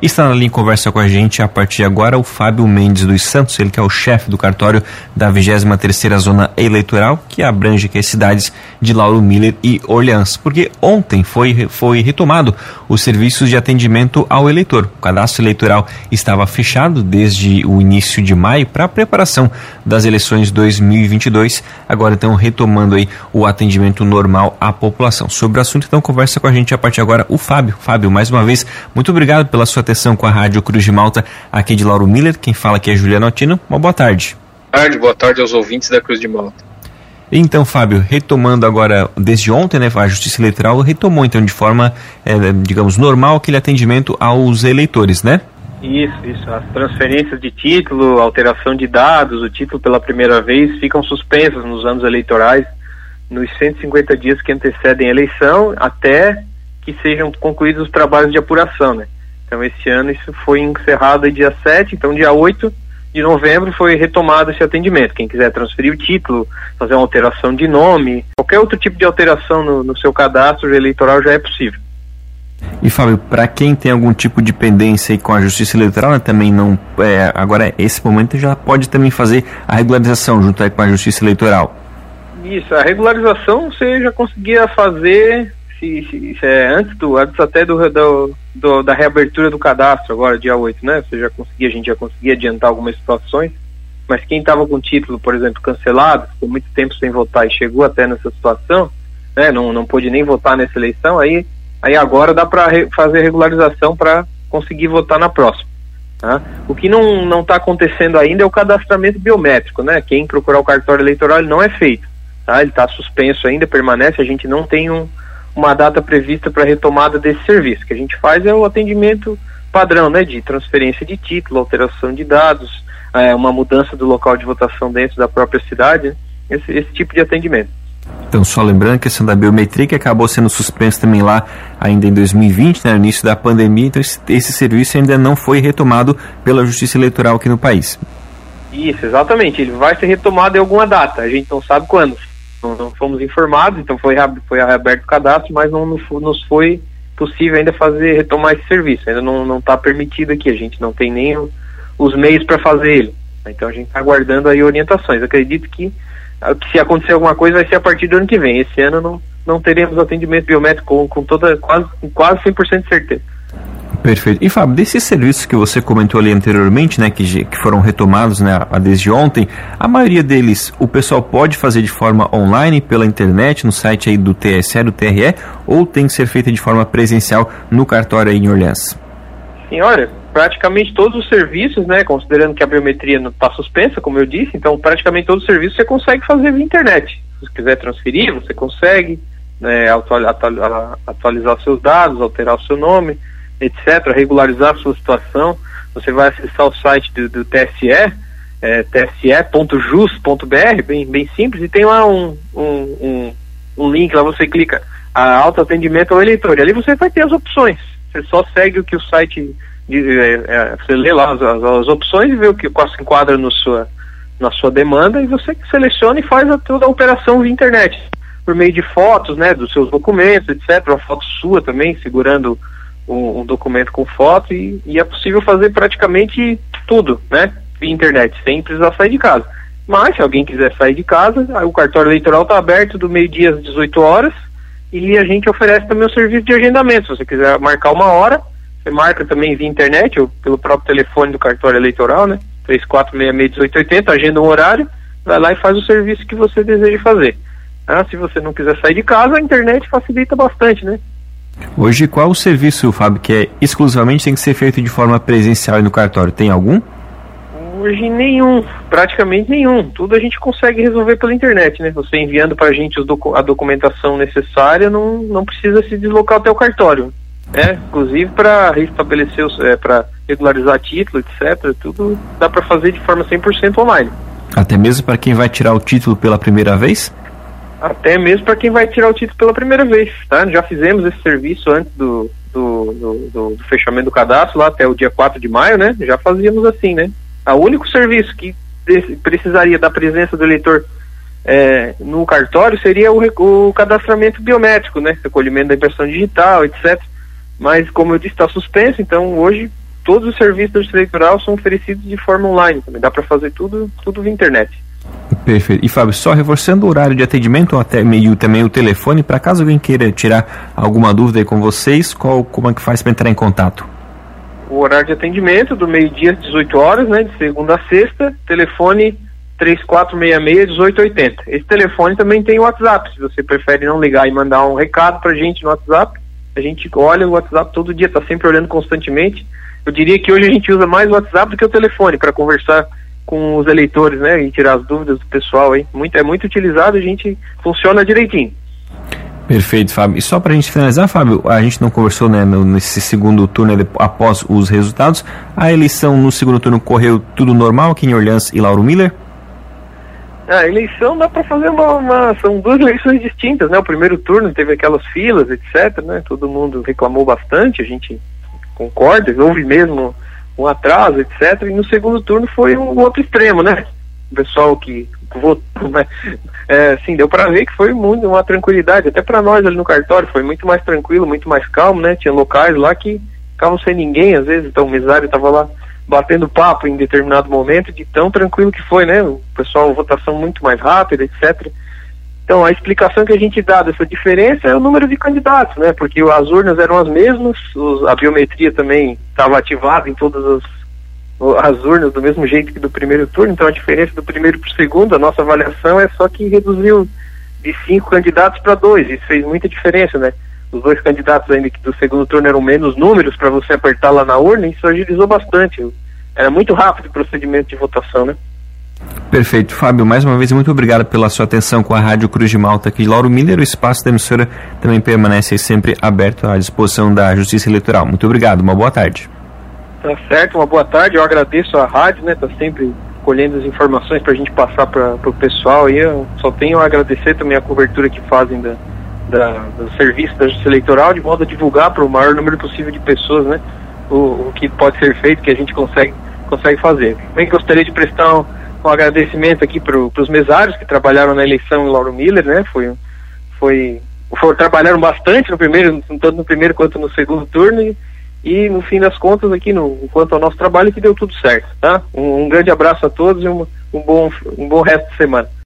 Está na linha conversa com a gente a partir de agora o Fábio Mendes dos Santos, ele que é o chefe do cartório da 23ª Zona Eleitoral, que abrange aqui as cidades de Lauro Miller e Orleans, porque ontem foi, foi retomado os serviços de atendimento ao eleitor. O cadastro eleitoral estava fechado desde o início de maio para a preparação das eleições 2022, agora então retomando aí o atendimento normal à população. Sobre o assunto então conversa com a gente a partir de agora o Fábio. Fábio, mais uma vez, muito obrigado pela sua atenção com a Rádio Cruz de Malta, aqui de Lauro Miller. Quem fala aqui é Juliano Altino. Uma boa tarde. Boa tarde, boa tarde aos ouvintes da Cruz de Malta. Então, Fábio, retomando agora, desde ontem, né, a Justiça Eleitoral retomou, então, de forma, é, digamos, normal aquele atendimento aos eleitores, né? Isso, isso. As transferências de título, alteração de dados, o título pela primeira vez ficam suspensas nos anos eleitorais, nos 150 dias que antecedem a eleição, até que sejam concluídos os trabalhos de apuração, né? Então, esse ano isso foi encerrado dia 7, então dia 8 de novembro foi retomado esse atendimento. Quem quiser transferir o título, fazer uma alteração de nome, qualquer outro tipo de alteração no, no seu cadastro eleitoral já é possível. E Fábio, para quem tem algum tipo de pendência com a Justiça Eleitoral, né, também não. É, agora, esse momento já pode também fazer a regularização junto aí com a Justiça Eleitoral. Isso, a regularização você já conseguia fazer se, se, se é antes do antes até do, do, do, da reabertura do cadastro agora dia 8, né? Você já conseguia, a gente já conseguia adiantar algumas situações, mas quem estava com título, por exemplo, cancelado, ficou muito tempo sem votar e chegou até nessa situação, né? Não não pôde nem votar nessa eleição, aí aí agora dá para re, fazer regularização para conseguir votar na próxima. Tá? O que não não está acontecendo ainda é o cadastramento biométrico, né? Quem procurar o cartório eleitoral ele não é feito, tá? Ele está suspenso ainda, permanece. A gente não tem um uma data prevista para retomada desse serviço. O que a gente faz é o atendimento padrão, né, de transferência de título, alteração de dados, é, uma mudança do local de votação dentro da própria cidade, né, esse, esse tipo de atendimento. Então, só lembrando que a questão da biometria que acabou sendo suspensa também lá ainda em 2020, né, no início da pandemia, então esse, esse serviço ainda não foi retomado pela Justiça Eleitoral aqui no país. Isso, exatamente. Ele vai ser retomado em alguma data, a gente não sabe quando não, não fomos informados, então foi, foi reaberto o cadastro, mas não nos foi possível ainda fazer, retomar esse serviço, ainda não está permitido aqui, a gente não tem nem os meios para fazer ele. Então a gente está aguardando aí orientações. Acredito que, ah, que, se acontecer alguma coisa vai ser a partir do ano que vem. Esse ano não, não teremos atendimento biométrico com, com toda, quase, quase 100% de certeza. Perfeito. E Fábio, desses serviços que você comentou ali anteriormente, né, que, que foram retomados né, desde ontem, a maioria deles o pessoal pode fazer de forma online, pela internet, no site aí do TSE, do TRE, ou tem que ser feita de forma presencial no cartório aí em Orleans? Sim, olha, praticamente todos os serviços, né, considerando que a biometria está suspensa, como eu disse, então praticamente todos os serviços você consegue fazer via internet. Se você quiser transferir, você consegue né, atualizar seus dados, alterar o seu nome etc., regularizar sua situação, você vai acessar o site do, do TSE, é, tse.jus.br, bem, bem simples, e tem lá um, um, um, um link, lá você clica a autoatendimento ao eleitor, e ali você vai ter as opções. Você só segue o que o site, é, é, você lê lá as, as, as, opções e vê o que qual se enquadra no sua, na sua demanda, e você seleciona e faz a, toda a operação via internet, por meio de fotos, né, dos seus documentos, etc., uma foto sua também, segurando um, um documento com foto e, e, é possível fazer praticamente tudo, né? Via internet, sem precisar sair de casa. Mas se alguém quiser sair de casa, o cartório eleitoral está aberto do meio-dia às 18 horas e a gente oferece também o serviço de agendamento. Se você quiser marcar uma hora, você marca também via internet ou pelo próprio telefone do cartório eleitoral, né? 3466-1880, agenda um horário, vai lá e faz o serviço que você deseja fazer. Ah, se você não quiser sair de casa, a internet facilita bastante, né? Hoje, qual o serviço, Fábio, que é exclusivamente tem que ser feito de forma presencial no cartório? Tem algum? Hoje nenhum, praticamente nenhum. Tudo a gente consegue resolver pela internet, né? Você enviando para a gente docu a documentação necessária, não, não precisa se deslocar até o cartório. Né? Inclusive para restabelecer, é, para regularizar título, etc. Tudo dá para fazer de forma 100% online. Até mesmo para quem vai tirar o título pela primeira vez? Até mesmo para quem vai tirar o título pela primeira vez. Tá? Já fizemos esse serviço antes do, do, do, do, fechamento do cadastro, lá até o dia 4 de maio, né? Já fazíamos assim, né? O único serviço que precisaria da presença do eleitor é, no cartório seria o, o, cadastramento biométrico, né? Recolhimento da impressão digital, etc. Mas, como eu disse, está suspenso, então hoje todos os serviços Justiça Eleitoral são oferecidos de forma online também. Dá para fazer tudo, tudo via internet. Perfeito. E Fábio, só reforçando o horário de atendimento até e também o telefone, para caso alguém queira tirar alguma dúvida aí com vocês, qual, como é que faz para entrar em contato? O horário de atendimento do meio-dia às 18 horas, né, de segunda a sexta, telefone 3466-1880. Esse telefone também tem o WhatsApp, se você prefere não ligar e mandar um recado para gente no WhatsApp, a gente olha o WhatsApp todo dia, está sempre olhando constantemente. Eu diria que hoje a gente usa mais o WhatsApp do que o telefone para conversar com os eleitores, né, e tirar as dúvidas do pessoal aí. Muito, é muito utilizado, a gente funciona direitinho. Perfeito, Fábio. E só para a gente finalizar, Fábio, a gente não conversou né, nesse segundo turno após os resultados. A eleição no segundo turno correu tudo normal aqui em Orleans e Lauro Miller? A eleição dá para fazer uma, uma, São duas eleições distintas, né? O primeiro turno teve aquelas filas, etc, né? Todo mundo reclamou bastante, a gente concorda, houve mesmo um atraso, etc. E no segundo turno foi um outro extremo, né? O pessoal que votou, né? É, assim, deu para ver que foi muito uma tranquilidade, até para nós ali no cartório, foi muito mais tranquilo, muito mais calmo, né? Tinha locais lá que ficavam sem ninguém, às vezes, então o mesário estava lá batendo papo em determinado momento, de tão tranquilo que foi, né? O pessoal, votação muito mais rápida, etc. Então, a explicação que a gente dá dessa diferença é o número de candidatos, né? Porque as urnas eram as mesmas, os, a biometria também estava ativada em todas as, as urnas do mesmo jeito que do primeiro turno, então a diferença do primeiro para o segundo, a nossa avaliação é só que reduziu de cinco candidatos para dois, isso fez muita diferença, né? Os dois candidatos ainda que do segundo turno eram menos números para você apertar lá na urna, isso agilizou bastante. Era muito rápido o procedimento de votação, né? Perfeito. Fábio, mais uma vez, muito obrigado pela sua atenção com a Rádio Cruz de Malta aqui de Lauro Miller. O espaço da emissora também permanece sempre aberto à disposição da Justiça Eleitoral. Muito obrigado, uma boa tarde. Tá certo, uma boa tarde. Eu agradeço a rádio, né? Tá sempre colhendo as informações para a gente passar para o pessoal. E eu só tenho a agradecer também a cobertura que fazem da, da, do serviço da Justiça Eleitoral, de modo a divulgar para o maior número possível de pessoas, né? O, o que pode ser feito, que a gente consegue, consegue fazer. Também gostaria de prestar um um agradecimento aqui para os mesários que trabalharam na eleição em Lauro Miller, né? Foi, foi, foi, trabalharam bastante no primeiro, tanto no primeiro quanto no segundo turno e, e no fim das contas aqui no quanto ao nosso trabalho que deu tudo certo, tá? Um, um grande abraço a todos e um, um bom um bom resto de semana.